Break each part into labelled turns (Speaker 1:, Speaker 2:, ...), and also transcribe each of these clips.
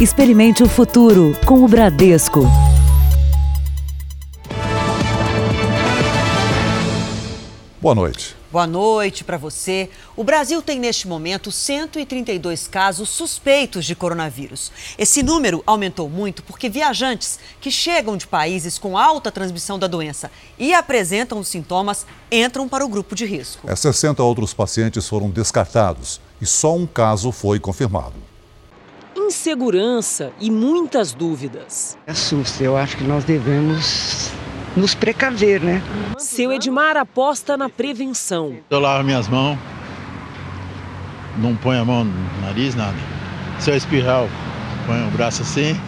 Speaker 1: Experimente o futuro com o Bradesco.
Speaker 2: Boa noite.
Speaker 3: Boa noite para você. O Brasil tem neste momento 132 casos suspeitos de coronavírus. Esse número aumentou muito porque viajantes que chegam de países com alta transmissão da doença e apresentam os sintomas entram para o grupo de risco.
Speaker 2: É, 60 outros pacientes foram descartados e só um caso foi confirmado.
Speaker 4: Insegurança e muitas dúvidas.
Speaker 5: Assusta, eu acho que nós devemos nos precaver, né?
Speaker 4: Seu Edmar aposta na prevenção.
Speaker 6: Eu lavo minhas mãos, não ponho a mão no nariz, nada. Se eu espirrar, eu ponho o braço assim.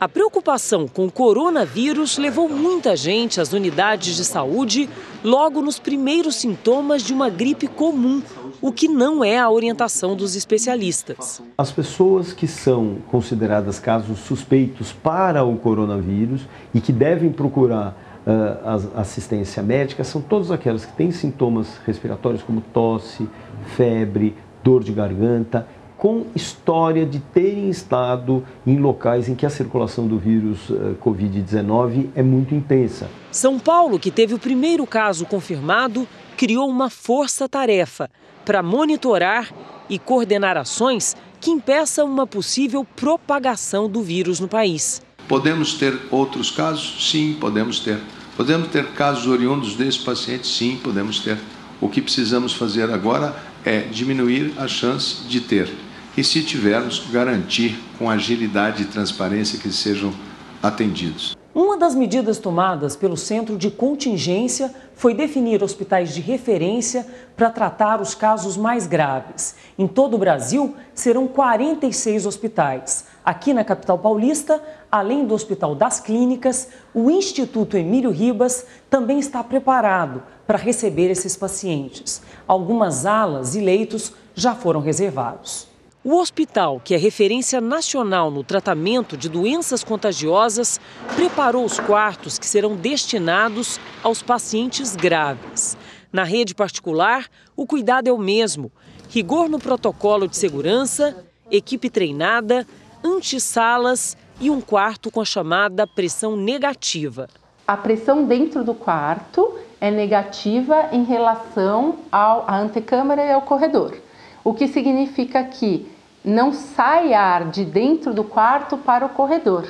Speaker 4: A preocupação com o coronavírus levou muita gente às unidades de saúde logo nos primeiros sintomas de uma gripe comum, o que não é a orientação dos especialistas.
Speaker 7: As pessoas que são consideradas casos suspeitos para o coronavírus e que devem procurar uh, assistência médica são todas aquelas que têm sintomas respiratórios como tosse, febre, dor de garganta, com história de terem estado em locais em que a circulação do vírus uh, Covid-19 é muito intensa.
Speaker 4: São Paulo, que teve o primeiro caso confirmado, criou uma força-tarefa para monitorar e coordenar ações que impeçam uma possível propagação do vírus no país.
Speaker 8: Podemos ter outros casos? Sim, podemos ter. Podemos ter casos oriundos desse paciente? Sim, podemos ter. O que precisamos fazer agora é diminuir a chance de ter. E se tivermos, garantir com agilidade e transparência que sejam atendidos.
Speaker 4: Uma das medidas tomadas pelo Centro de Contingência foi definir hospitais de referência para tratar os casos mais graves. Em todo o Brasil, serão 46 hospitais. Aqui na capital paulista, além do Hospital das Clínicas, o Instituto Emílio Ribas também está preparado para receber esses pacientes. Algumas alas e leitos já foram reservados. O hospital, que é referência nacional no tratamento de doenças contagiosas, preparou os quartos que serão destinados aos pacientes graves. Na rede particular, o cuidado é o mesmo: rigor no protocolo de segurança, equipe treinada, antissalas e um quarto com a chamada pressão negativa.
Speaker 9: A pressão dentro do quarto é negativa em relação à antecâmara e ao corredor, o que significa que não sai ar de dentro do quarto para o corredor.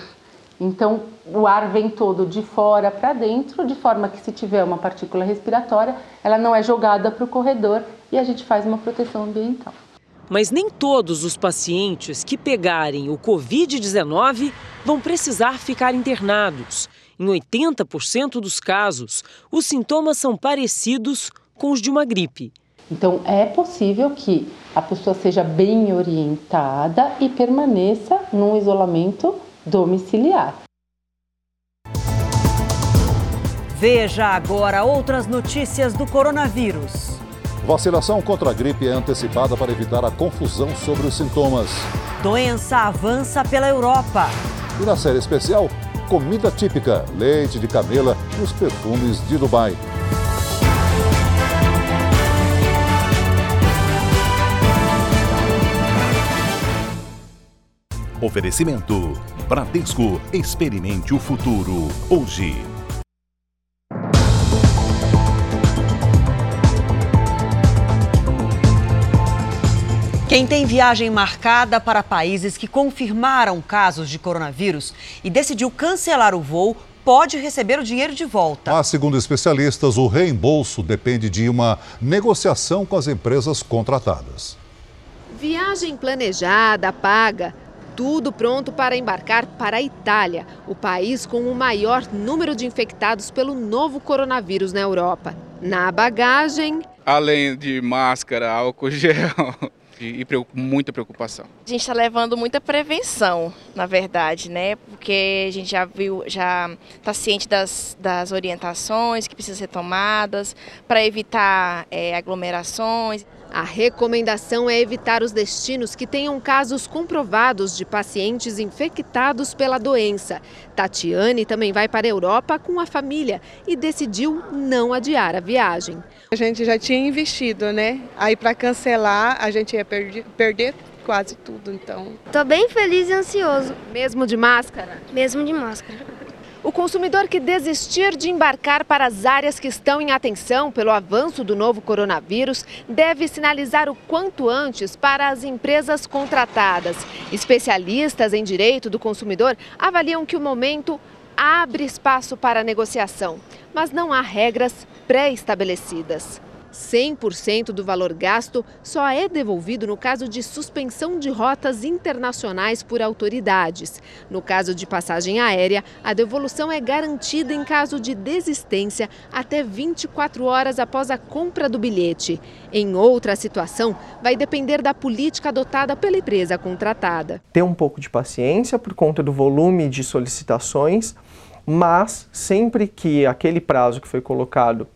Speaker 9: Então, o ar vem todo de fora para dentro, de forma que se tiver uma partícula respiratória, ela não é jogada para o corredor e a gente faz uma proteção ambiental.
Speaker 4: Mas nem todos os pacientes que pegarem o Covid-19 vão precisar ficar internados. Em 80% dos casos, os sintomas são parecidos com os de uma gripe.
Speaker 9: Então, é possível que a pessoa seja bem orientada e permaneça num isolamento domiciliar.
Speaker 3: Veja agora outras notícias do coronavírus.
Speaker 2: Vacinação contra a gripe é antecipada para evitar a confusão sobre os sintomas.
Speaker 3: Doença avança pela Europa.
Speaker 2: E na série especial, comida típica, leite de camela e os perfumes de Dubai.
Speaker 10: Oferecimento: Bradesco. Experimente o futuro. Hoje.
Speaker 3: Quem tem viagem marcada para países que confirmaram casos de coronavírus e decidiu cancelar o voo pode receber o dinheiro de volta.
Speaker 2: Mas, segundo especialistas, o reembolso depende de uma negociação com as empresas contratadas.
Speaker 11: Viagem planejada, paga tudo pronto para embarcar para a Itália, o país com o maior número de infectados pelo novo coronavírus na Europa. Na bagagem.
Speaker 12: Além de máscara, álcool gel e muita preocupação.
Speaker 13: A gente está levando muita prevenção, na verdade, né? Porque a gente já viu, já está ciente das, das orientações que precisam ser tomadas para evitar é, aglomerações.
Speaker 11: A recomendação é evitar os destinos que tenham casos comprovados de pacientes infectados pela doença. Tatiane também vai para a Europa com a família e decidiu não adiar a viagem.
Speaker 14: A gente já tinha investido, né? Aí para cancelar, a gente ia perder, perder quase tudo, então.
Speaker 15: Tô bem feliz e ansioso.
Speaker 11: Mesmo de máscara?
Speaker 15: Mesmo de máscara.
Speaker 11: O consumidor que desistir de embarcar para as áreas que estão em atenção pelo avanço do novo coronavírus deve sinalizar o quanto antes para as empresas contratadas. Especialistas em direito do consumidor avaliam que o momento abre espaço para negociação, mas não há regras pré-estabelecidas. 100% do valor gasto só é devolvido no caso de suspensão de rotas internacionais por autoridades. No caso de passagem aérea, a devolução é garantida em caso de desistência até 24 horas após a compra do bilhete. Em outra situação, vai depender da política adotada pela empresa contratada.
Speaker 16: Ter um pouco de paciência por conta do volume de solicitações, mas sempre que aquele prazo que foi colocado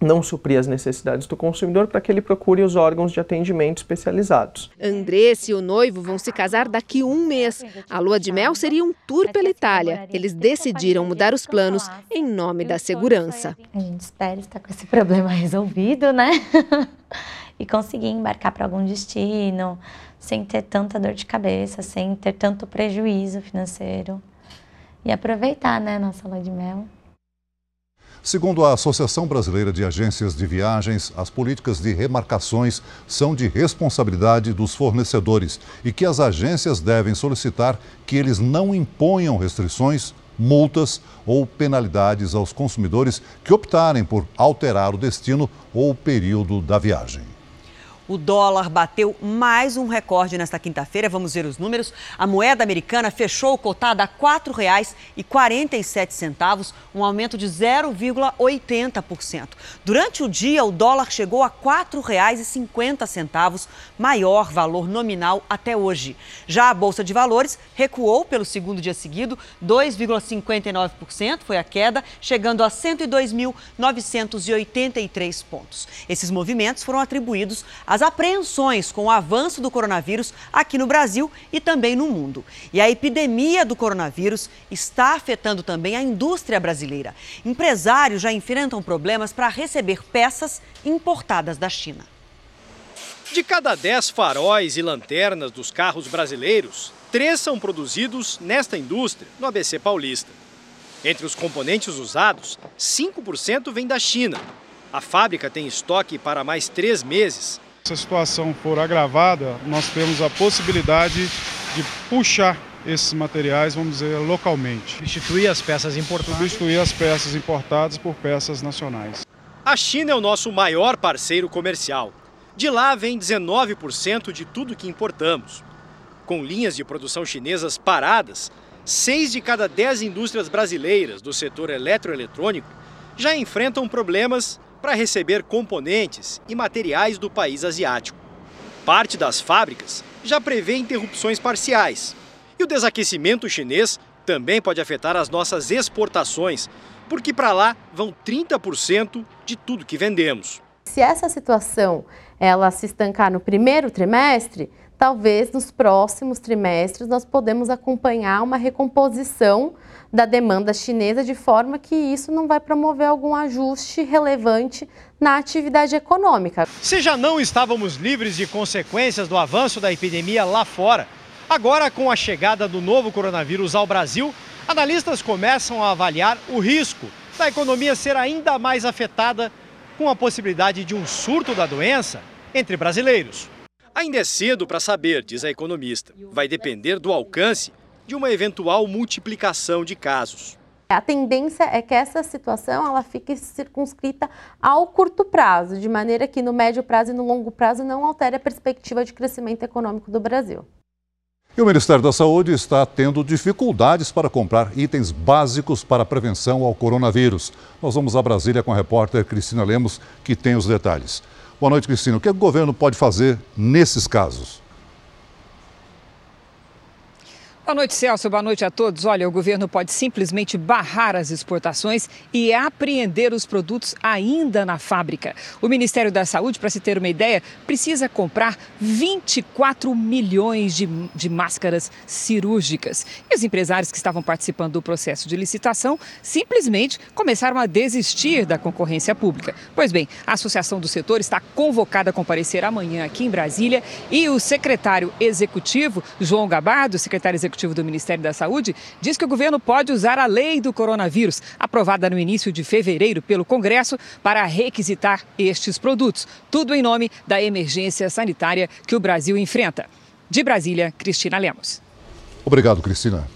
Speaker 16: não suprir as necessidades do consumidor para que ele procure os órgãos de atendimento especializados.
Speaker 11: Andressa e o noivo vão se casar daqui um mês. A lua de mel seria um tour pela Itália. Eles decidiram mudar os planos em nome da segurança.
Speaker 17: A gente espera estar com esse problema resolvido, né? e conseguir embarcar para algum destino sem ter tanta dor de cabeça, sem ter tanto prejuízo financeiro. E aproveitar, né, nossa lua de mel.
Speaker 2: Segundo a Associação Brasileira de Agências de Viagens, as políticas de remarcações são de responsabilidade dos fornecedores e que as agências devem solicitar que eles não imponham restrições, multas ou penalidades aos consumidores que optarem por alterar o destino ou o período da viagem.
Speaker 3: O dólar bateu mais um recorde nesta quinta-feira. Vamos ver os números. A moeda americana fechou cotada a R$ 4,47, um aumento de 0,80%. Durante o dia, o dólar chegou a R$ 4,50, maior valor nominal até hoje. Já a Bolsa de Valores recuou pelo segundo dia seguido, 2,59% foi a queda, chegando a 102.983 pontos. Esses movimentos foram atribuídos a as apreensões com o avanço do coronavírus aqui no Brasil e também no mundo. E a epidemia do coronavírus está afetando também a indústria brasileira. Empresários já enfrentam problemas para receber peças importadas da China.
Speaker 18: De cada 10 faróis e lanternas dos carros brasileiros, três são produzidos nesta indústria, no ABC Paulista. Entre os componentes usados, 5% vem da China. A fábrica tem estoque para mais três meses
Speaker 19: se a situação for agravada, nós temos a possibilidade de puxar esses materiais, vamos dizer, localmente.
Speaker 18: Substituir as peças importadas?
Speaker 19: Substituir as peças importadas por peças nacionais.
Speaker 18: A China é o nosso maior parceiro comercial. De lá vem 19% de tudo que importamos. Com linhas de produção chinesas paradas, seis de cada dez indústrias brasileiras do setor eletroeletrônico já enfrentam problemas para receber componentes e materiais do país asiático. Parte das fábricas já prevê interrupções parciais. E o desaquecimento chinês também pode afetar as nossas exportações, porque para lá vão 30% de tudo que vendemos.
Speaker 9: Se essa situação ela se estancar no primeiro trimestre, talvez nos próximos trimestres nós podemos acompanhar uma recomposição da demanda chinesa de forma que isso não vai promover algum ajuste relevante na atividade econômica.
Speaker 18: Se já não estávamos livres de consequências do avanço da epidemia lá fora, agora com a chegada do novo coronavírus ao Brasil, analistas começam a avaliar o risco da economia ser ainda mais afetada com a possibilidade de um surto da doença entre brasileiros. Ainda é cedo para saber, diz a economista. Vai depender do alcance de uma eventual multiplicação de casos.
Speaker 9: A tendência é que essa situação ela fique circunscrita ao curto prazo, de maneira que no médio prazo e no longo prazo não altere a perspectiva de crescimento econômico do Brasil.
Speaker 2: E o Ministério da Saúde está tendo dificuldades para comprar itens básicos para a prevenção ao coronavírus. Nós vamos a Brasília com a repórter Cristina Lemos, que tem os detalhes. Boa noite, Cristina. O que o governo pode fazer nesses casos?
Speaker 14: Boa noite, Celso. Boa noite a todos. Olha, o governo pode simplesmente barrar as exportações e apreender os produtos ainda na fábrica. O Ministério da Saúde, para se ter uma ideia, precisa comprar 24 milhões de, de máscaras cirúrgicas. E os empresários que estavam participando do processo de licitação simplesmente começaram a desistir da concorrência pública. Pois bem, a Associação do Setor está convocada a comparecer amanhã aqui em Brasília e o secretário executivo, João Gabardo, secretário executivo Executivo do Ministério da Saúde diz que o governo pode usar a lei do coronavírus, aprovada no início de fevereiro pelo Congresso, para requisitar estes produtos. Tudo em nome da emergência sanitária que o Brasil enfrenta. De Brasília, Cristina Lemos.
Speaker 2: Obrigado, Cristina.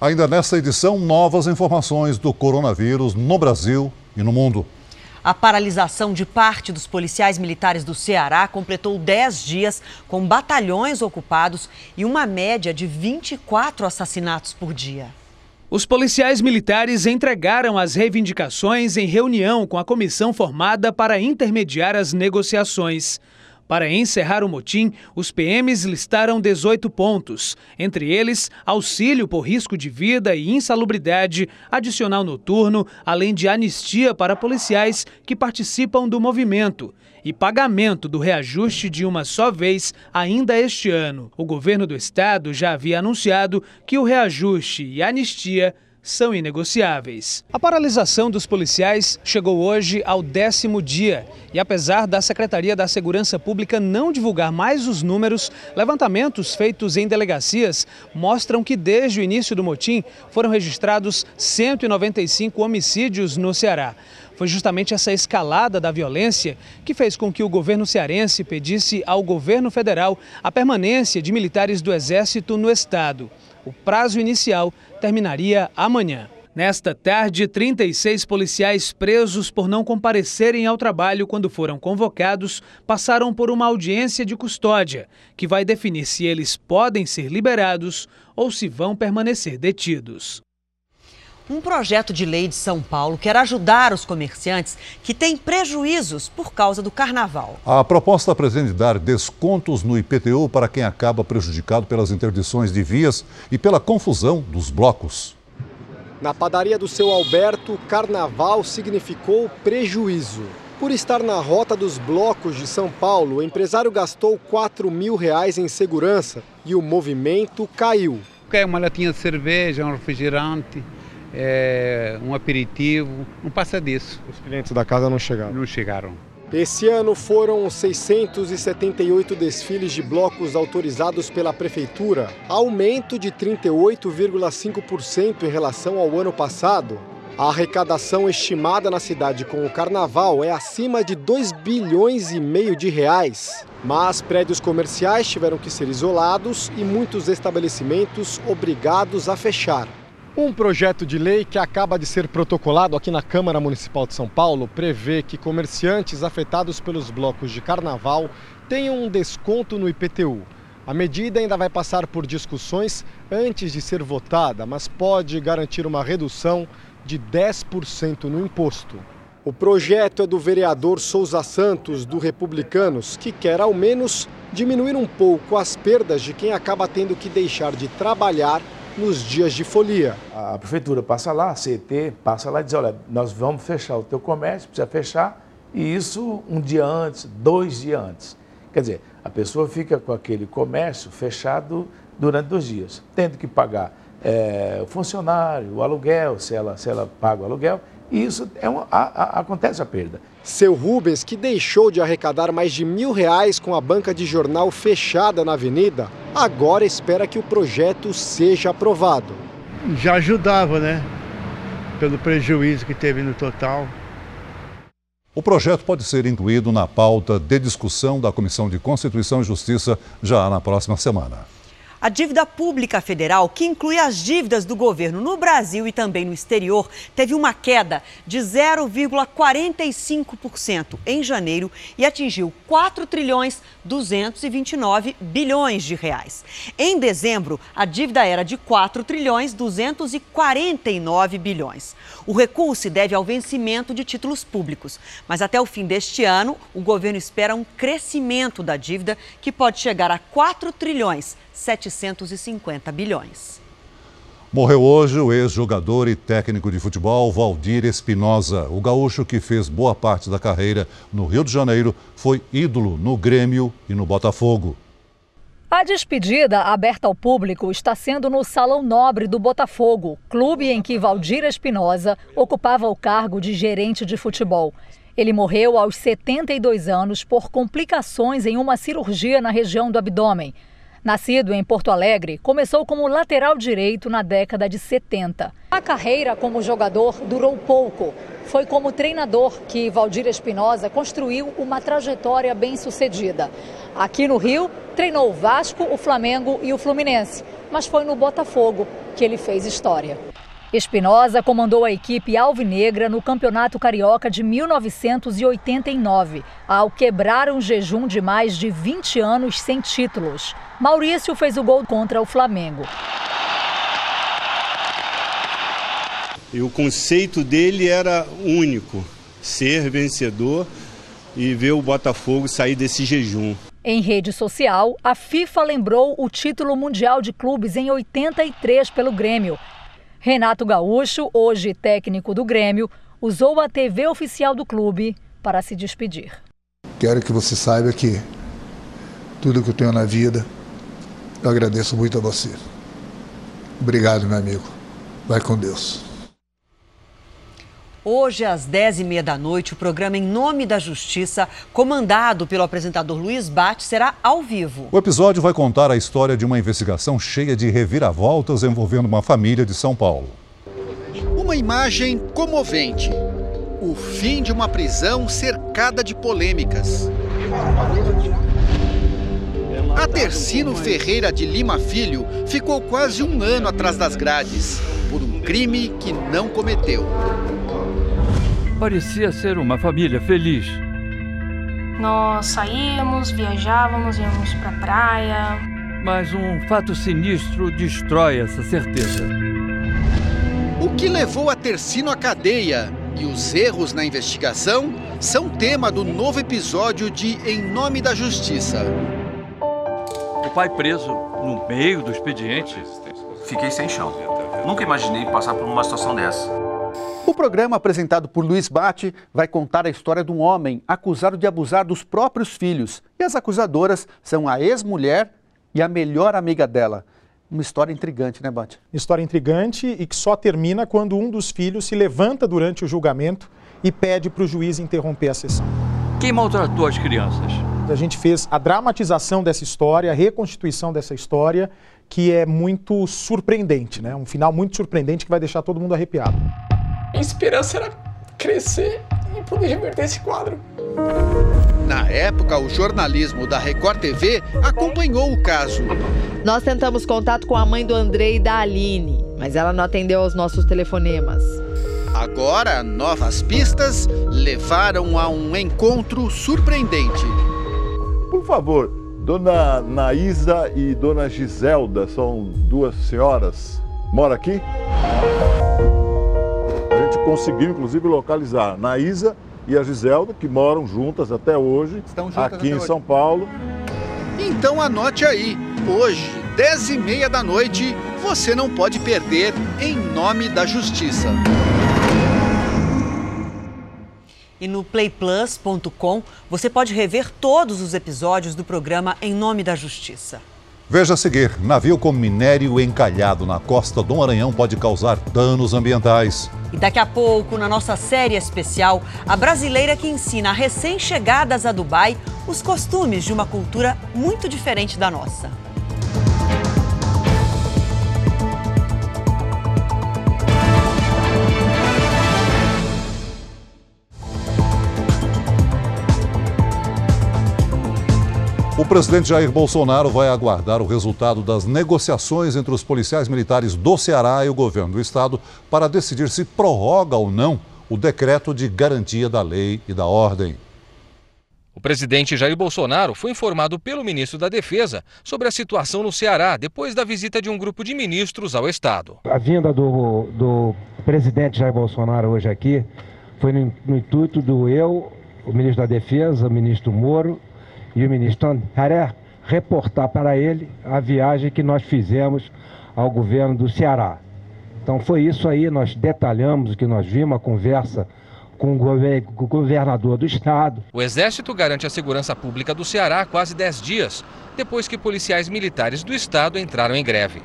Speaker 2: Ainda nesta edição, novas informações do coronavírus no Brasil e no mundo.
Speaker 3: A paralisação de parte dos policiais militares do Ceará completou 10 dias com batalhões ocupados e uma média de 24 assassinatos por dia.
Speaker 20: Os policiais militares entregaram as reivindicações em reunião com a comissão formada para intermediar as negociações. Para encerrar o motim, os PMs listaram 18 pontos, entre eles auxílio por risco de vida e insalubridade, adicional noturno, além de anistia para policiais que participam do movimento e pagamento do reajuste de uma só vez ainda este ano. O governo do estado já havia anunciado que o reajuste e anistia são inegociáveis. A paralisação dos policiais chegou hoje ao décimo dia e, apesar da Secretaria da Segurança Pública não divulgar mais os números, levantamentos feitos em delegacias mostram que desde o início do motim foram registrados 195 homicídios no Ceará. Foi justamente essa escalada da violência que fez com que o governo cearense pedisse ao governo federal a permanência de militares do Exército no estado. O prazo inicial terminaria amanhã. Nesta tarde, 36 policiais presos por não comparecerem ao trabalho quando foram convocados passaram por uma audiência de custódia, que vai definir se eles podem ser liberados ou se vão permanecer detidos.
Speaker 3: Um projeto de lei de São Paulo quer ajudar os comerciantes que têm prejuízos por causa do carnaval.
Speaker 2: A proposta pretende dar descontos no IPTU para quem acaba prejudicado pelas interdições de vias e pela confusão dos blocos.
Speaker 21: Na padaria do seu Alberto, carnaval significou prejuízo. Por estar na rota dos blocos de São Paulo, o empresário gastou 4 mil reais em segurança e o movimento caiu.
Speaker 22: É uma latinha de cerveja, um refrigerante, é, um aperitivo, não passa disso.
Speaker 21: Os clientes da casa não chegaram?
Speaker 22: Não chegaram.
Speaker 21: Esse ano foram 678 desfiles de blocos autorizados pela Prefeitura, aumento de 38,5% em relação ao ano passado. A arrecadação estimada na cidade com o carnaval é acima de 2 bilhões e meio de reais. Mas prédios comerciais tiveram que ser isolados e muitos estabelecimentos obrigados a fechar. Um projeto de lei que acaba de ser protocolado aqui na Câmara Municipal de São Paulo prevê que comerciantes afetados pelos blocos de carnaval tenham um desconto no IPTU. A medida ainda vai passar por discussões antes de ser votada, mas pode garantir uma redução de 10% no imposto. O projeto é do vereador Souza Santos, do Republicanos, que quer ao menos diminuir um pouco as perdas de quem acaba tendo que deixar de trabalhar nos dias de folia.
Speaker 23: A prefeitura passa lá, a CET passa lá e diz, olha, nós vamos fechar o teu comércio, precisa fechar, e isso um dia antes, dois dias antes. Quer dizer, a pessoa fica com aquele comércio fechado durante dois dias, tendo que pagar é, o funcionário, o aluguel, se ela, se ela paga o aluguel, e isso é uma, a, a, acontece a perda.
Speaker 21: Seu Rubens, que deixou de arrecadar mais de mil reais com a banca de jornal fechada na avenida, agora espera que o projeto seja aprovado.
Speaker 24: Já ajudava, né? Pelo prejuízo que teve no total.
Speaker 2: O projeto pode ser incluído na pauta de discussão da Comissão de Constituição e Justiça já na próxima semana.
Speaker 3: A dívida pública federal, que inclui as dívidas do governo no Brasil e também no exterior, teve uma queda de 0,45% em janeiro e atingiu 4 trilhões 229 bilhões de reais. Em dezembro, a dívida era de 4 trilhões 249 bilhões. O recuo se deve ao vencimento de títulos públicos. Mas até o fim deste ano, o governo espera um crescimento da dívida que pode chegar a 4 trilhões 750 bilhões.
Speaker 2: Morreu hoje o ex-jogador e técnico de futebol Valdir Espinosa. O gaúcho que fez boa parte da carreira no Rio de Janeiro foi ídolo no Grêmio e no Botafogo.
Speaker 25: A despedida aberta ao público está sendo no Salão Nobre do Botafogo, clube em que Valdir Espinosa ocupava o cargo de gerente de futebol. Ele morreu aos 72 anos por complicações em uma cirurgia na região do abdômen. Nascido em Porto Alegre, começou como lateral direito na década de 70. A carreira como jogador durou pouco. Foi como treinador que Valdir Espinosa construiu uma trajetória bem-sucedida. Aqui no Rio, treinou o Vasco, o Flamengo e o Fluminense, mas foi no Botafogo que ele fez história. Espinosa comandou a equipe alvinegra no Campeonato Carioca de 1989, ao quebrar um jejum de mais de 20 anos sem títulos. Maurício fez o gol contra o Flamengo.
Speaker 26: E o conceito dele era único: ser vencedor e ver o Botafogo sair desse jejum.
Speaker 25: Em rede social, a FIFA lembrou o título mundial de clubes em 83 pelo Grêmio Renato Gaúcho, hoje técnico do Grêmio, usou a TV oficial do clube para se despedir.
Speaker 27: Quero que você saiba que tudo que eu tenho na vida, eu agradeço muito a você. Obrigado, meu amigo. Vai com Deus.
Speaker 3: Hoje, às 10h30 da noite, o programa Em Nome da Justiça, comandado pelo apresentador Luiz Bate, será ao vivo.
Speaker 2: O episódio vai contar a história de uma investigação cheia de reviravoltas envolvendo uma família de São Paulo.
Speaker 28: Uma imagem comovente. O fim de uma prisão cercada de polêmicas. A Tercino Ferreira de Lima Filho ficou quase um ano atrás das grades por um crime que não cometeu.
Speaker 29: Parecia ser uma família feliz.
Speaker 15: Nós saíamos, viajávamos, íamos pra praia.
Speaker 29: Mas um fato sinistro destrói essa certeza.
Speaker 28: O que levou a Tercino à cadeia e os erros na investigação são tema do novo episódio de Em Nome da Justiça.
Speaker 29: O pai preso no meio do expediente.
Speaker 30: Fiquei sem chão. Nunca imaginei passar por uma situação dessa.
Speaker 28: O programa apresentado por Luiz Bate vai contar a história de um homem acusado de abusar dos próprios filhos. E as acusadoras são a ex-mulher e a melhor amiga dela. Uma história intrigante, né, Bate?
Speaker 31: História intrigante e que só termina quando um dos filhos se levanta durante o julgamento e pede para o juiz interromper a sessão.
Speaker 29: Quem maltratou as crianças?
Speaker 31: A gente fez a dramatização dessa história, a reconstituição dessa história, que é muito surpreendente, né? Um final muito surpreendente que vai deixar todo mundo arrepiado.
Speaker 32: A esperança era crescer e poder reverter esse quadro.
Speaker 28: Na época, o jornalismo da Record TV acompanhou o caso.
Speaker 33: Nós tentamos contato com a mãe do Andrei e da Aline, mas ela não atendeu aos nossos telefonemas.
Speaker 28: Agora, novas pistas levaram a um encontro surpreendente.
Speaker 34: Por favor, Dona Naísa e Dona Giselda são duas senhoras. Mora aqui? Conseguiu, inclusive, localizar na Isa e a Giselda, que moram juntas até hoje, aqui em hoje. São Paulo.
Speaker 28: Então anote aí, hoje, 10 e meia da noite, você não pode perder Em Nome da Justiça.
Speaker 3: E no playplus.com você pode rever todos os episódios do programa Em Nome da Justiça.
Speaker 2: Veja a seguir: navio com minério encalhado na costa do Maranhão pode causar danos ambientais.
Speaker 3: E daqui a pouco, na nossa série especial, a brasileira que ensina a recém-chegadas a Dubai os costumes de uma cultura muito diferente da nossa.
Speaker 2: Presidente Jair Bolsonaro vai aguardar o resultado das negociações entre os policiais militares do Ceará e o governo do estado para decidir se prorroga ou não o decreto de garantia da lei e da ordem.
Speaker 35: O presidente Jair Bolsonaro foi informado pelo ministro da Defesa sobre a situação no Ceará depois da visita de um grupo de ministros ao estado.
Speaker 36: A vinda do, do presidente Jair Bolsonaro hoje aqui foi no, no intuito do eu, o ministro da Defesa, o ministro Moro e o ministro André reportar para ele a viagem que nós fizemos ao governo do Ceará. Então foi isso aí, nós detalhamos o que nós vimos, a conversa com o governador do estado.
Speaker 35: O Exército garante a segurança pública do Ceará há quase 10 dias, depois que policiais militares do estado entraram em greve.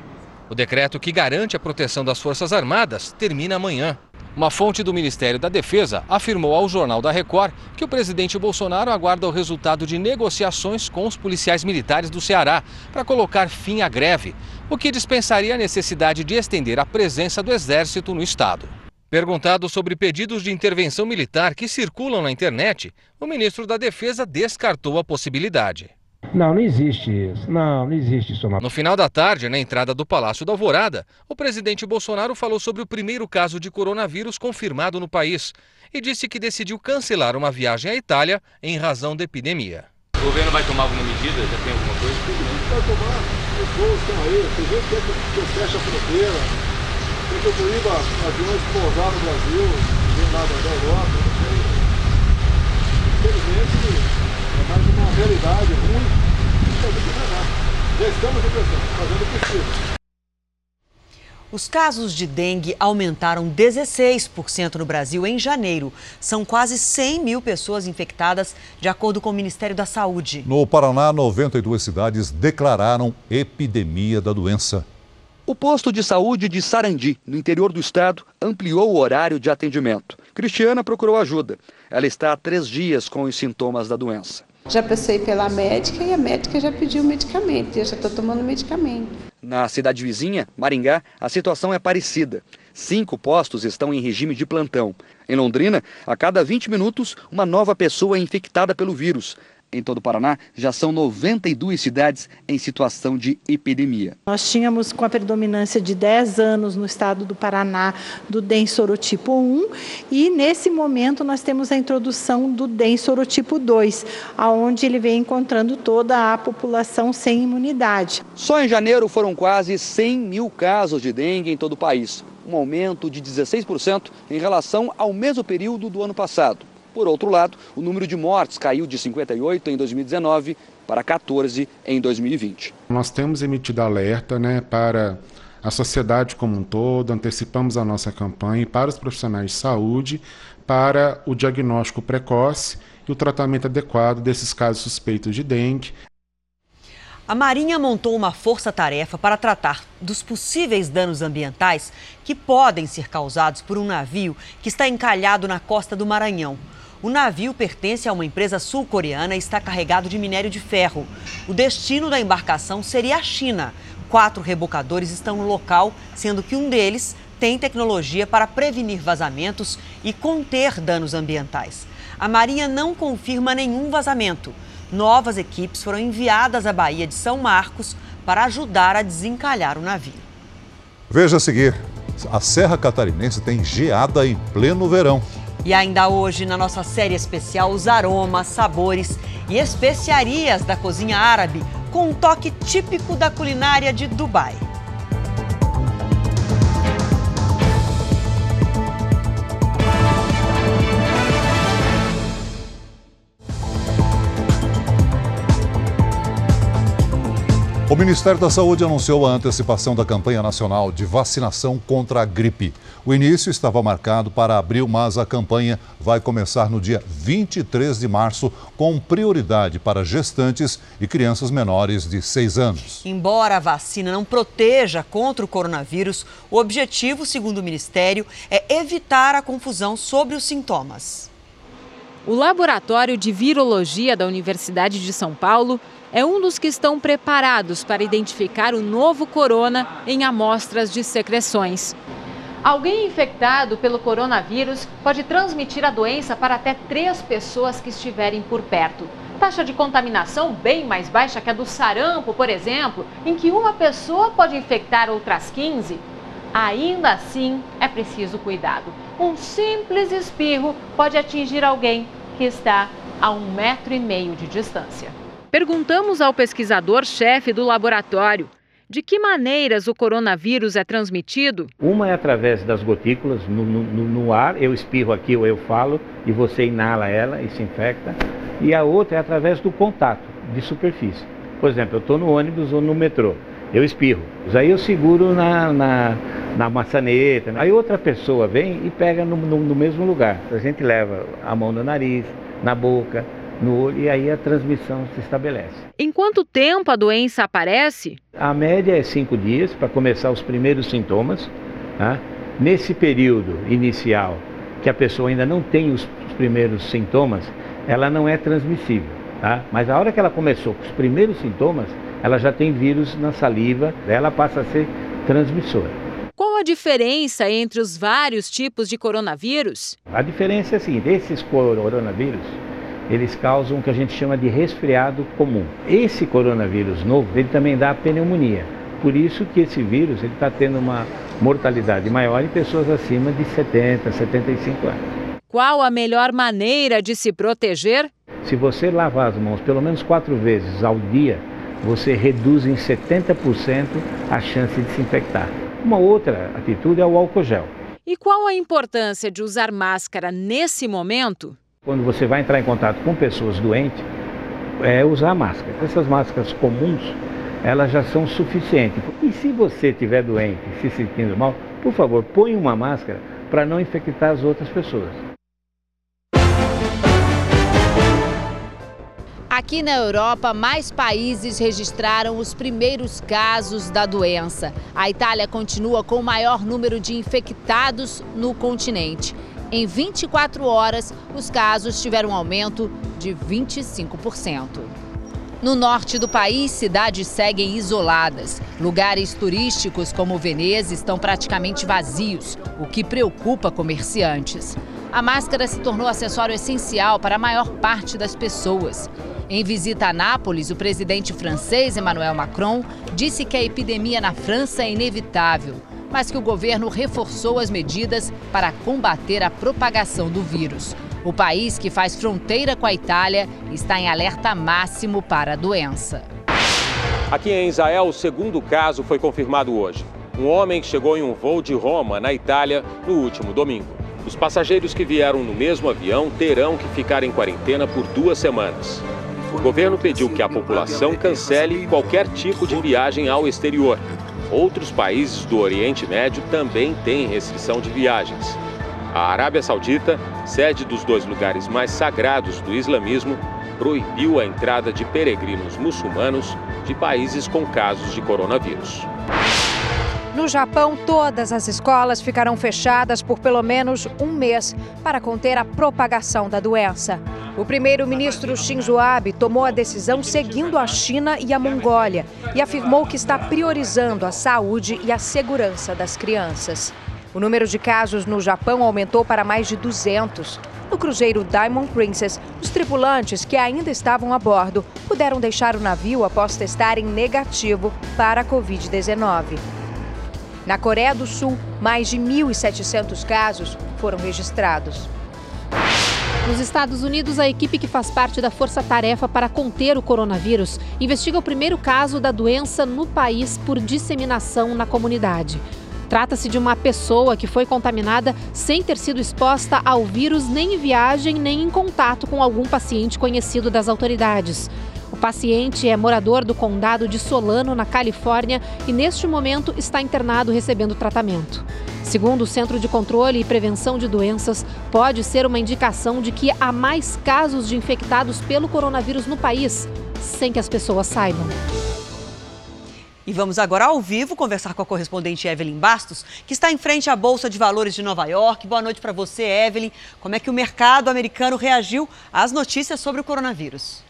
Speaker 35: O decreto que garante a proteção das Forças Armadas termina amanhã. Uma fonte do Ministério da Defesa afirmou ao Jornal da Record que o presidente Bolsonaro aguarda o resultado de negociações com os policiais militares do Ceará para colocar fim à greve, o que dispensaria a necessidade de estender a presença do Exército no estado. Perguntado sobre pedidos de intervenção militar que circulam na internet, o ministro da Defesa descartou a possibilidade.
Speaker 36: Não, não existe isso. Não, não existe isso. Não.
Speaker 35: No final da tarde, na entrada do Palácio da Alvorada, o presidente Bolsonaro falou sobre o primeiro caso de coronavírus confirmado no país e disse que decidiu cancelar uma viagem à Itália em razão da epidemia.
Speaker 29: O governo vai tomar alguma medida? Já tem alguma coisa?
Speaker 27: Vai tomar. Os voos estão aí. Tem gente que quer que feche a fronteira tem que proíba aviões pousar no Brasil, vir lá da Europa, não sei. Infelizmente, é mais uma realidade ruim que a gente não Já estamos em pressão, fazendo o possível.
Speaker 3: Os casos de dengue aumentaram 16% no Brasil em janeiro. São quase 100 mil pessoas infectadas, de acordo com o Ministério da Saúde.
Speaker 2: No Paraná, 92 cidades declararam epidemia da doença.
Speaker 37: O posto de saúde de Sarandi, no interior do estado, ampliou o horário de atendimento. Cristiana procurou ajuda. Ela está há três dias com os sintomas da doença.
Speaker 38: Já passei pela médica e a médica já pediu medicamento. Eu já estou tomando medicamento.
Speaker 37: Na cidade vizinha, Maringá, a situação é parecida. Cinco postos estão em regime de plantão. Em Londrina, a cada 20 minutos, uma nova pessoa é infectada pelo vírus. Em todo o Paraná, já são 92 cidades em situação de epidemia.
Speaker 39: Nós tínhamos com a predominância de 10 anos no estado do Paraná do DEM sorotipo 1 e nesse momento nós temos a introdução do DEM sorotipo 2, aonde ele vem encontrando toda a população sem imunidade.
Speaker 37: Só em janeiro foram quase 100 mil casos de dengue em todo o país, um aumento de 16% em relação ao mesmo período do ano passado. Por outro lado, o número de mortes caiu de 58 em 2019 para 14 em 2020.
Speaker 40: Nós temos emitido alerta né, para a sociedade como um todo, antecipamos a nossa campanha para os profissionais de saúde para o diagnóstico precoce e o tratamento adequado desses casos suspeitos de dengue.
Speaker 3: A Marinha montou uma força-tarefa para tratar dos possíveis danos ambientais que podem ser causados por um navio que está encalhado na costa do Maranhão. O navio pertence a uma empresa sul-coreana e está carregado de minério de ferro. O destino da embarcação seria a China. Quatro rebocadores estão no local, sendo que um deles tem tecnologia para prevenir vazamentos e conter danos ambientais. A Marinha não confirma nenhum vazamento. Novas equipes foram enviadas à Baía de São Marcos para ajudar a desencalhar o navio.
Speaker 2: Veja a seguir: a Serra Catarinense tem geada em pleno verão.
Speaker 3: E ainda hoje, na nossa série especial, os aromas, sabores e especiarias da cozinha árabe, com um toque típico da culinária de Dubai.
Speaker 2: Ministério da Saúde anunciou a antecipação da campanha nacional de vacinação contra a gripe. O início estava marcado para abril, mas a campanha vai começar no dia 23 de março, com prioridade para gestantes e crianças menores de 6 anos.
Speaker 3: Embora a vacina não proteja contra o coronavírus, o objetivo, segundo o Ministério, é evitar a confusão sobre os sintomas.
Speaker 41: O Laboratório de Virologia da Universidade de São Paulo é um dos que estão preparados para identificar o novo corona em amostras de secreções. Alguém infectado pelo coronavírus pode transmitir a doença para até três pessoas que estiverem por perto. Taxa de contaminação bem mais baixa que a do sarampo, por exemplo, em que uma pessoa pode infectar outras 15. Ainda assim, é preciso cuidado. Um simples espirro pode atingir alguém que está a um metro e meio de distância. Perguntamos ao pesquisador-chefe do laboratório de que maneiras o coronavírus é transmitido?
Speaker 42: Uma é através das gotículas no, no, no, ar, eu espirro aqui ou eu falo e você inala ela e se infecta. E a outra é através do contato de superfície. Por exemplo, eu estou no ônibus ou no metrô, eu espirro. Aí eu seguro na, na, na maçaneta. Aí outra pessoa vem e pega no, no mesmo lugar. A gente leva a mão no nariz, na boca, no olho e aí a transmissão se estabelece.
Speaker 41: Em quanto tempo a doença aparece?
Speaker 42: A média é cinco dias para começar os primeiros sintomas. Tá? Nesse período inicial, que a pessoa ainda não tem os primeiros sintomas, ela não é transmissível. Tá? Mas a hora que ela começou com os primeiros sintomas, ela já tem vírus na saliva, ela passa a ser transmissora.
Speaker 41: Qual a diferença entre os vários tipos de coronavírus?
Speaker 42: A diferença é a seguinte: esses coronavírus eles causam o que a gente chama de resfriado comum. Esse coronavírus novo, ele também dá pneumonia. Por isso que esse vírus está tendo uma mortalidade maior em pessoas acima de 70, 75 anos.
Speaker 41: Qual a melhor maneira de se proteger?
Speaker 42: Se você lavar as mãos pelo menos quatro vezes ao dia, você reduz em 70% a chance de se infectar. Uma outra atitude é o álcool gel.
Speaker 41: E qual a importância de usar máscara nesse momento?
Speaker 42: Quando você vai entrar em contato com pessoas doentes, é usar máscara. Essas máscaras comuns, elas já são suficientes. E se você estiver doente, se sentindo mal, por favor, põe uma máscara para não infectar as outras pessoas.
Speaker 33: Aqui na Europa, mais países registraram os primeiros casos da doença. A Itália continua com o maior número de infectados no continente. Em 24 horas, os casos tiveram um aumento de 25%. No norte do país, cidades seguem isoladas. Lugares turísticos como Veneza estão praticamente vazios, o que preocupa comerciantes. A máscara se tornou acessório essencial para a maior parte das pessoas. Em visita a Nápoles, o presidente francês Emmanuel Macron disse que a epidemia na França é inevitável mas que o governo reforçou as medidas para combater a propagação do vírus. O país, que faz fronteira com a Itália, está em alerta máximo para a doença.
Speaker 43: Aqui em Israel, o segundo caso foi confirmado hoje. Um homem chegou em um voo de Roma, na Itália, no último domingo. Os passageiros que vieram no mesmo avião terão que ficar em quarentena por duas semanas. O governo pediu que a população cancele qualquer tipo de viagem ao exterior Outros países do Oriente Médio também têm restrição de viagens. A Arábia Saudita, sede dos dois lugares mais sagrados do islamismo, proibiu a entrada de peregrinos muçulmanos de países com casos de coronavírus.
Speaker 44: No Japão, todas as escolas ficarão fechadas por pelo menos um mês para conter a propagação da doença. O primeiro-ministro Shinzo Abe tomou a decisão seguindo a China e a Mongólia e afirmou que está priorizando a saúde e a segurança das crianças. O número de casos no Japão aumentou para mais de 200. No cruzeiro Diamond Princess, os tripulantes que ainda estavam a bordo puderam deixar o navio após testarem negativo para a Covid-19. Na Coreia do Sul, mais de 1.700 casos foram registrados.
Speaker 45: Nos Estados Unidos, a equipe que faz parte da Força Tarefa para conter o coronavírus investiga o primeiro caso da doença no país por disseminação na comunidade. Trata-se de uma pessoa que foi contaminada sem ter sido exposta ao vírus nem em viagem nem em contato com algum paciente conhecido das autoridades. O paciente é morador do condado de Solano, na Califórnia, e neste momento está internado recebendo tratamento. Segundo o Centro de Controle e Prevenção de Doenças, pode ser uma indicação de que há mais casos de infectados pelo coronavírus no país, sem que as pessoas saibam.
Speaker 3: E vamos agora ao vivo conversar com a correspondente Evelyn Bastos, que está em frente à Bolsa de Valores de Nova York. Boa noite para você, Evelyn. Como é que o mercado americano reagiu às notícias sobre o coronavírus?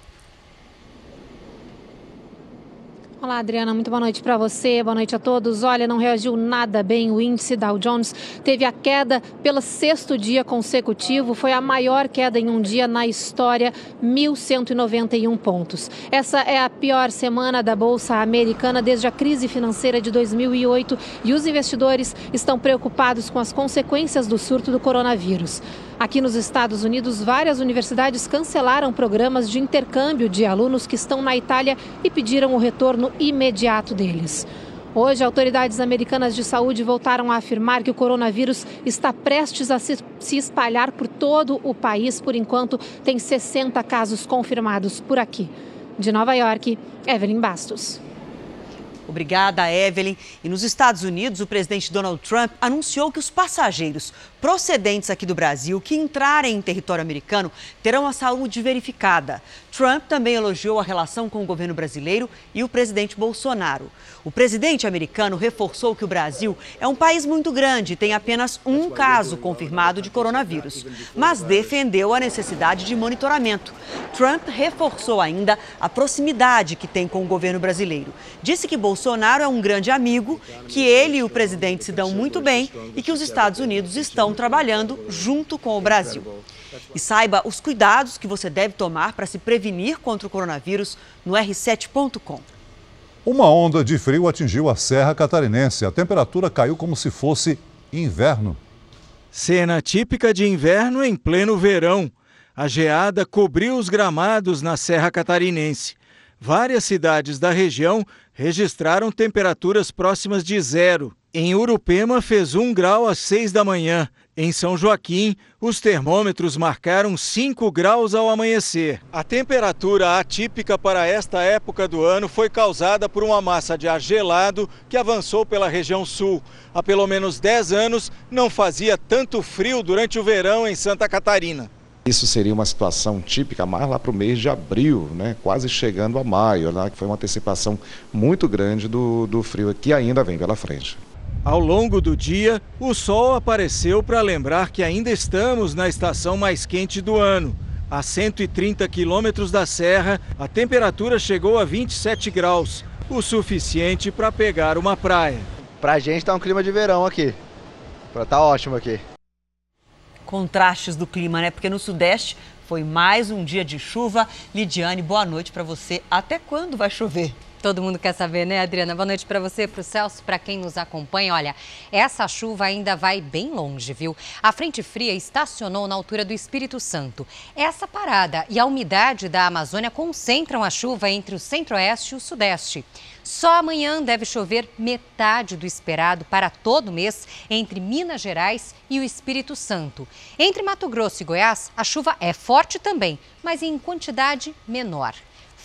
Speaker 45: Olá, Adriana, muito boa noite para você, boa noite a todos. Olha, não reagiu nada bem o índice Dow Jones, teve a queda pelo sexto dia consecutivo, foi a maior queda em um dia na história, 1.191 pontos. Essa é a pior semana da Bolsa Americana desde a crise financeira de 2008 e os investidores estão preocupados com as consequências do surto do coronavírus. Aqui nos Estados Unidos, várias universidades cancelaram programas de intercâmbio de alunos que estão na Itália e pediram o retorno imediato deles. Hoje, autoridades americanas de saúde voltaram a afirmar que o coronavírus está prestes a se, espalhar por todo o país. Por enquanto, tem 60 casos confirmados por aqui. De Nova York, Evelyn Bastos.
Speaker 3: Obrigada, Evelyn. E nos Estados Unidos, o presidente Donald Trump anunciou que os passageiros procedentes aqui do Brasil que entrarem em território americano terão a saúde verificada. Trump também elogiou a relação com o governo brasileiro e o presidente Bolsonaro. O presidente americano reforçou que o Brasil é um país muito grande e tem apenas um caso confirmado de coronavírus, mas defendeu a necessidade de monitoramento. Trump reforçou ainda a proximidade que tem com o governo brasileiro. Disse que Bolsonaro é um grande amigo, que ele e o presidente se dão muito bem e que os Estados Unidos estão trabalhando junto com o Brasil. E saiba os cuidados que você deve tomar para se prevenir contra o coronavírus no r7.com.
Speaker 2: Uma onda de frio atingiu a Serra Catarinense. A temperatura caiu como se fosse inverno.
Speaker 46: Cena típica de inverno em pleno verão. A geada cobriu os gramados na Serra Catarinense. Várias cidades da região registraram temperaturas próximas de zero. Em Urupema fez 1 grau às 6 da manhã. Em São Joaquim, os termômetros marcaram 5 graus ao amanhecer. A temperatura atípica para esta época do ano foi causada por uma massa de ar gelado que avançou pela região sul. Há pelo menos 10 anos não fazia tanto frio durante o verão em Santa Catarina.
Speaker 47: Isso seria uma situação típica mais lá para o mês de abril, né? quase chegando a maio, né? que foi uma antecipação muito grande do, do frio que ainda vem pela frente.
Speaker 46: Ao longo do dia, o sol apareceu para lembrar que ainda estamos na estação mais quente do ano. A 130 quilômetros da serra, a temperatura chegou a 27 graus, o suficiente para pegar uma praia.
Speaker 48: Para a gente está um clima de verão aqui. Tá ótimo aqui.
Speaker 3: Contrastes do clima, né? Porque no Sudeste foi mais um dia de chuva. Lidiane, boa noite para você. Até quando vai chover?
Speaker 49: Todo mundo quer saber, né, Adriana? Boa noite para você, para o Celso, para quem nos acompanha. Olha, essa chuva ainda vai bem longe, viu? A frente fria estacionou na altura do Espírito Santo. Essa parada e a umidade da Amazônia concentram a chuva entre o centro-oeste e o sudeste. Só amanhã deve chover metade do esperado para todo mês entre Minas Gerais e o Espírito Santo. Entre Mato Grosso e Goiás, a chuva é forte também, mas em quantidade menor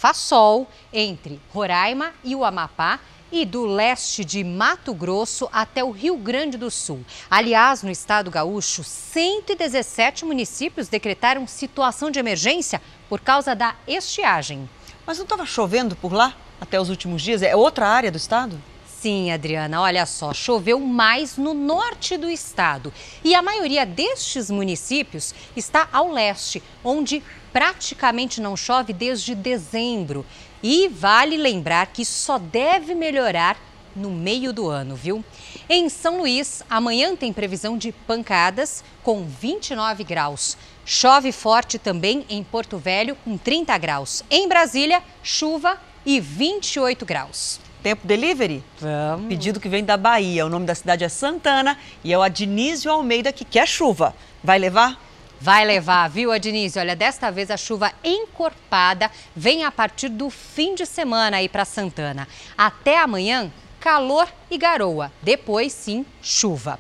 Speaker 49: faz sol entre Roraima e o Amapá e do leste de Mato Grosso até o Rio Grande do Sul. Aliás, no estado gaúcho, 117 municípios decretaram situação de emergência por causa da estiagem.
Speaker 3: Mas não estava chovendo por lá até os últimos dias? É outra área do estado?
Speaker 49: Sim, Adriana, olha só, choveu mais no norte do estado. E a maioria destes municípios está ao leste, onde praticamente não chove desde dezembro. E vale lembrar que só deve melhorar no meio do ano, viu? Em São Luís, amanhã tem previsão de pancadas com 29 graus. Chove forte também em Porto Velho com 30 graus. Em Brasília, chuva e 28 graus.
Speaker 3: Tempo delivery?
Speaker 49: Vamos.
Speaker 3: Pedido que vem da Bahia. O nome da cidade é Santana e é o Adnísio Almeida que quer chuva. Vai levar?
Speaker 49: Vai levar, viu, Adnise? Olha, desta vez a chuva encorpada vem a partir do fim de semana aí para Santana. Até amanhã, calor e garoa. Depois, sim, chuva.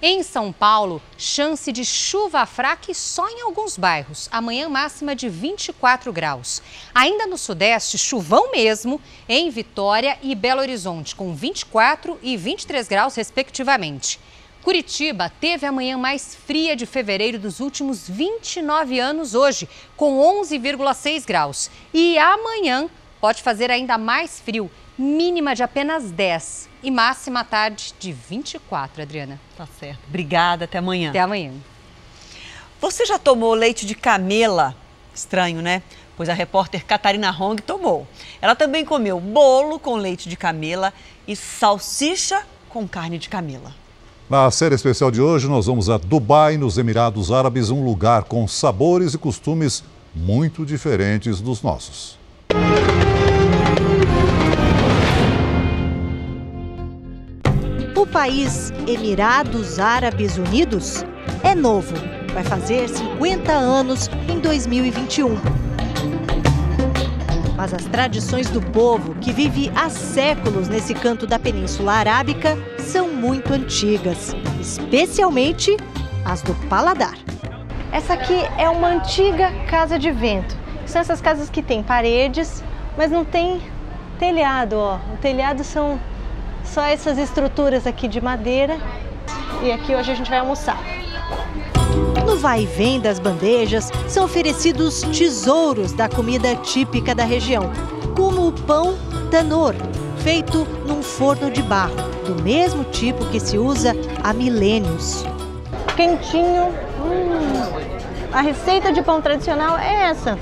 Speaker 49: Em São Paulo, chance de chuva fraca e só em alguns bairros. Amanhã máxima de 24 graus. Ainda no Sudeste, chuvão mesmo em Vitória e Belo Horizonte, com 24 e 23 graus, respectivamente. Curitiba teve a manhã mais fria de fevereiro dos últimos 29 anos hoje, com 11,6 graus. E amanhã pode fazer ainda mais frio, mínima de apenas 10 e máxima à tarde de 24, Adriana.
Speaker 3: Tá certo. Obrigada, até amanhã.
Speaker 49: Até amanhã.
Speaker 3: Você já tomou leite de camela? Estranho, né? pois a repórter Catarina Hong tomou. Ela também comeu bolo com leite de camela e salsicha com carne de camela.
Speaker 2: Na série especial de hoje, nós vamos a Dubai, nos Emirados Árabes, um lugar com sabores e costumes muito diferentes dos nossos.
Speaker 50: O país Emirados Árabes Unidos é novo. Vai fazer 50 anos em 2021. Mas as tradições do povo, que vive há séculos nesse canto da Península Arábica, são muito antigas, especialmente as do paladar.
Speaker 51: Essa aqui é uma antiga casa de vento. São essas casas que têm paredes, mas não tem telhado, ó. O telhado são só essas estruturas aqui de madeira. E aqui hoje a gente vai almoçar.
Speaker 50: No vai e vem das bandejas, são oferecidos tesouros da comida típica da região, como o pão tanor, feito num forno de barro, do mesmo tipo que se usa há milênios.
Speaker 51: Quentinho. Hum. A receita de pão tradicional é essa,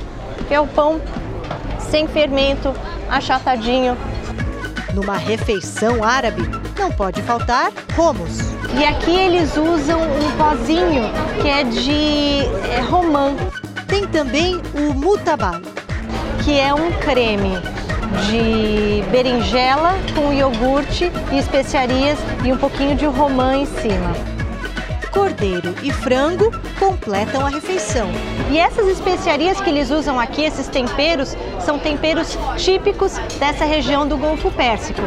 Speaker 51: que é o pão sem fermento, achatadinho.
Speaker 50: Numa refeição árabe, não pode faltar romos.
Speaker 51: E aqui eles usam um pozinho que é de é, romã.
Speaker 50: Tem também o mutabal,
Speaker 51: que é um creme de berinjela com iogurte e especiarias e um pouquinho de romã em cima.
Speaker 50: Cordeiro e frango completam a refeição.
Speaker 51: E essas especiarias que eles usam aqui, esses temperos, são temperos típicos dessa região do Golfo Pérsico.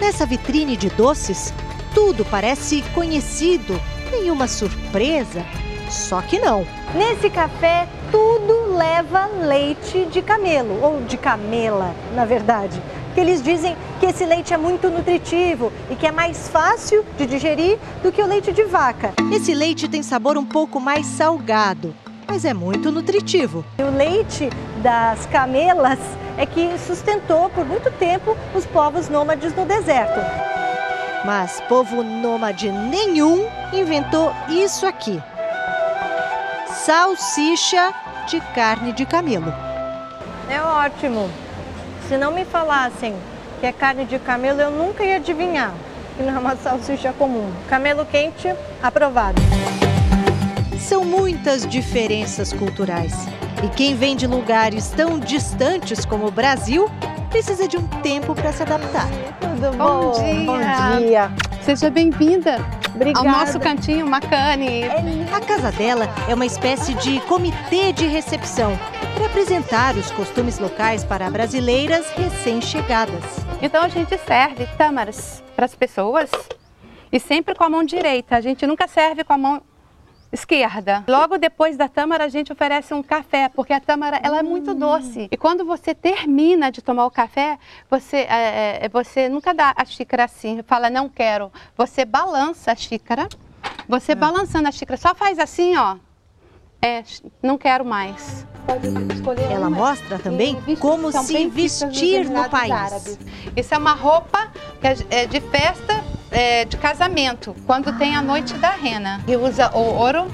Speaker 50: Nessa vitrine de doces, tudo parece conhecido, nenhuma surpresa. Só que não.
Speaker 51: Nesse café, tudo leva leite de camelo, ou de camela, na verdade. Que eles dizem que esse leite é muito nutritivo e que é mais fácil de digerir do que o leite de vaca.
Speaker 50: Esse leite tem sabor um pouco mais salgado, mas é muito nutritivo.
Speaker 51: O leite das camelas é que sustentou por muito tempo os povos nômades no deserto.
Speaker 50: Mas povo nômade nenhum inventou isso aqui. Salsicha de carne de camelo.
Speaker 51: É ótimo. Se não me falassem que é carne de camelo, eu nunca ia adivinhar que não é uma salsicha comum. Camelo quente, aprovado.
Speaker 50: São muitas diferenças culturais. E quem vem de lugares tão distantes como o Brasil precisa de um tempo para se adaptar.
Speaker 51: Tudo bom? Bom dia. Bom dia.
Speaker 52: Seja bem-vinda
Speaker 51: Obrigada.
Speaker 52: ao nosso cantinho Macane.
Speaker 50: A casa dela é uma espécie de comitê de recepção para apresentar os costumes locais para brasileiras recém-chegadas.
Speaker 52: Então a gente serve tâmaras para as pessoas e sempre com a mão direita. A gente nunca serve com a mão esquerda. Logo depois da tâmara a gente oferece um café, porque a tâmara ela é muito doce. E quando você termina de tomar o café, você, é, é, você nunca dá a xícara assim, fala não quero. Você balança a xícara, você é. balançando a xícara, só faz assim, ó. É, não quero mais.
Speaker 50: Ela mostra também como se vestir no país. Árabes.
Speaker 52: Isso é uma roupa é de festa é, de casamento, quando ah. tem a noite da rena. E usa o ouro,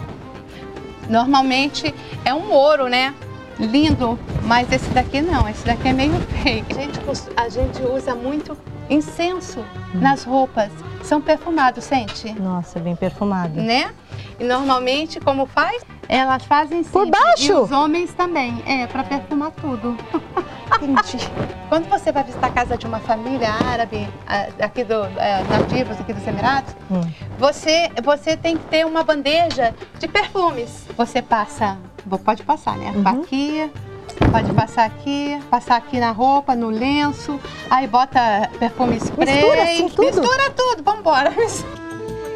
Speaker 52: normalmente é um ouro, né? Lindo, mas esse daqui não, esse daqui é meio feio. A gente, a gente usa muito incenso hum. nas roupas. São perfumados, sente?
Speaker 51: Nossa, bem perfumado.
Speaker 52: Né? E normalmente, como faz? Elas fazem sim.
Speaker 51: Por baixo? E
Speaker 52: os homens também. É, para perfumar tudo. Entendi. Quando você vai visitar a casa de uma família árabe, aqui do é, nativos aqui dos Emirados, hum. você, você tem que ter uma bandeja de perfumes. Você passa, pode passar, né? Uhum. Aqui, pode passar aqui, passar aqui na roupa, no lenço, aí bota perfume spray.
Speaker 51: Mistura assim tudo?
Speaker 52: Mistura tudo, vambora.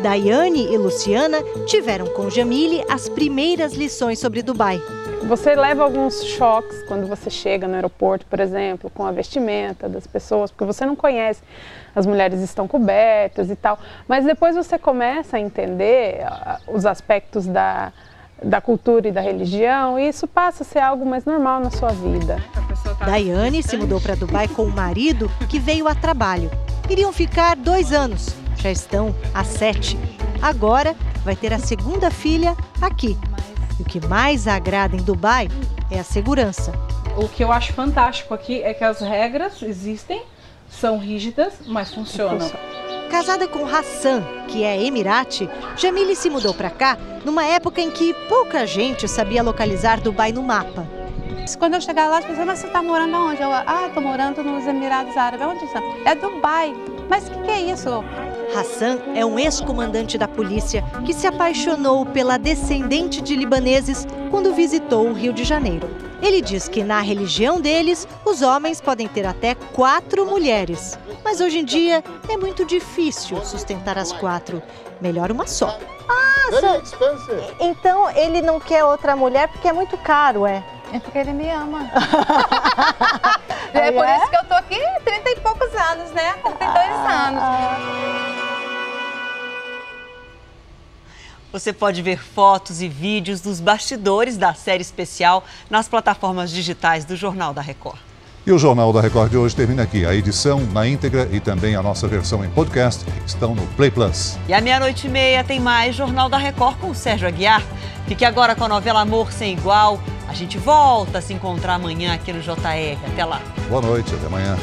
Speaker 50: Daiane e Luciana tiveram com Jamile as primeiras lições sobre Dubai.
Speaker 53: Você leva alguns choques quando você chega no aeroporto, por exemplo, com a vestimenta das pessoas, porque você não conhece, as mulheres estão cobertas e tal. Mas depois você começa a entender ah, os aspectos da, da cultura e da religião, e isso passa a ser algo mais normal na sua vida.
Speaker 50: Daiane se mudou para Dubai com o marido, que veio a trabalho. Iriam ficar dois anos já estão há sete. Agora vai ter a segunda filha aqui. E o que mais agrada em Dubai é a segurança.
Speaker 53: O que eu acho fantástico aqui é que as regras existem, são rígidas, mas funcionam.
Speaker 50: Casada com Hassan, que é emirate, Jamile se mudou para cá numa época em que pouca gente sabia localizar Dubai no mapa.
Speaker 52: Quando eu chegar lá, as pessoas, mas você está morando onde? Eu, ah, estou morando nos Emirados Árabes. Onde está? É Dubai. Mas o que, que é isso?
Speaker 50: Hassan é um ex-comandante da polícia que se apaixonou pela descendente de libaneses quando visitou o Rio de Janeiro. Ele diz que na religião deles, os homens podem ter até quatro mulheres. Mas hoje em dia é muito difícil sustentar as quatro. Melhor uma só.
Speaker 51: Ah, só... então ele não quer outra mulher porque é muito caro, é?
Speaker 52: É porque ele me ama. é por isso que eu tô aqui 30 e poucos anos, né? 32 ah, anos.
Speaker 3: Você pode ver fotos e vídeos dos bastidores da série especial nas plataformas digitais do Jornal da Record.
Speaker 2: E o Jornal da Record de hoje termina aqui. A edição na íntegra e também a nossa versão em podcast estão no Play Plus.
Speaker 3: E à meia-noite e meia tem mais Jornal da Record com o Sérgio Aguiar. Fique agora com a novela Amor Sem Igual. A gente volta a se encontrar amanhã aqui no JR. Até lá.
Speaker 2: Boa noite, até amanhã.